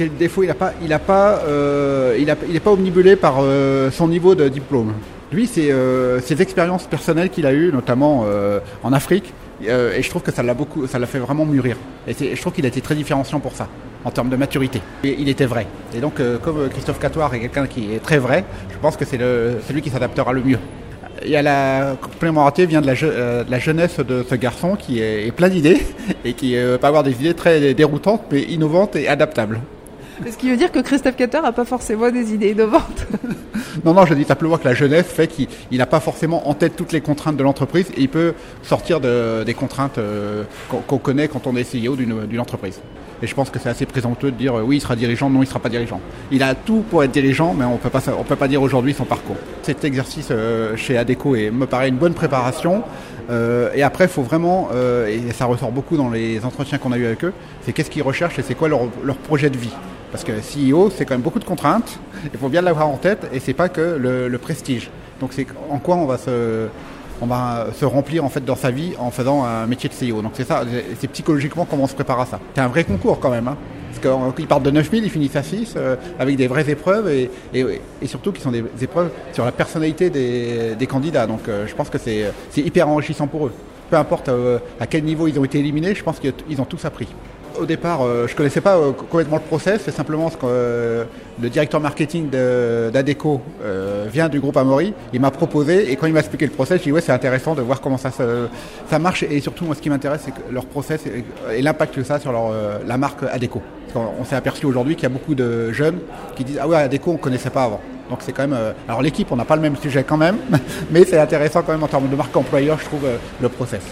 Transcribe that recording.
quel défaut il a pas Il euh, pas omnibulé par euh, son niveau de diplôme. Lui, c'est euh, ses expériences personnelles qu'il a eues, notamment en Afrique, et je trouve que ça l'a beaucoup, ça l'a fait vraiment mûrir. Et je trouve qu'il a été très différenciant pour ça, en termes de maturité. Et il était vrai. Et donc, comme Christophe Catoire est quelqu'un qui est très vrai, je pense que c'est celui qui s'adaptera le mieux. La complémentarité vient de la, jeunesse de ce garçon qui est, plein d'idées et qui peut avoir des idées très déroutantes mais innovantes et adaptables. Ce qui veut dire que Christophe Catter n'a pas forcément des idées innovantes. Non, non, je dis simplement que la jeunesse fait qu'il n'a pas forcément en tête toutes les contraintes de l'entreprise et il peut sortir de- des contraintes euh, qu'on connaît quand on est CEO d'une entreprise. Et je pense que c'est assez présomptueux de dire euh, oui, il sera dirigeant, non, il sera pas dirigeant. Il a tout pour être dirigeant, mais on on peut pas dire aujourd'hui son parcours. Cet exercice euh, chez Adeco est, me paraît une bonne préparation. Et après, il faut vraiment, et ça ressort beaucoup dans les entretiens qu'on a eu avec eux, c'est qu'est-ce qu'ils recherchent et c'est quoi leur projet de vie. Parce que CEO, c'est quand même beaucoup de contraintes. Il faut bien l'avoir en tête et c'est pas que le, prestige. Donc c'est en quoi on va se, remplir en fait dans sa vie en faisant un métier de CEO. Donc c'est ça, c'est psychologiquement comment on se prépare à ça. C'est un vrai concours quand même. Hein. Parce qu'ils partent de 9000, ils finissent à 6 euh, avec des vraies épreuves et, surtout qui sont des épreuves sur la personnalité des, candidats. Donc euh, je pense que c'est c'est hyper enrichissant pour eux. Peu importe euh, à quel niveau ils ont été éliminés, je pense qu'ils ont tous appris. Au départ, euh, je connaissais pas euh, complètement le process, c'est simplement ce que euh, le directeur marketing de- d'Adeco vient du groupe Amori. Il m'a proposé et quand il m'a expliqué le process, j'ai dit ouais c'est intéressant de voir comment ça se, ça marche et surtout moi ce qui m'intéresse c'est leur process et, l'impact que ça a sur leur, la marque Adeco. Parce on s'est aperçu aujourd'hui qu'il y a beaucoup de jeunes qui disent ah ouais Adeco on connaissait pas avant. Donc c'est quand même alors l'équipe on n'a pas le même sujet quand même, mais c'est intéressant quand même en termes de marque employeur je trouve le process.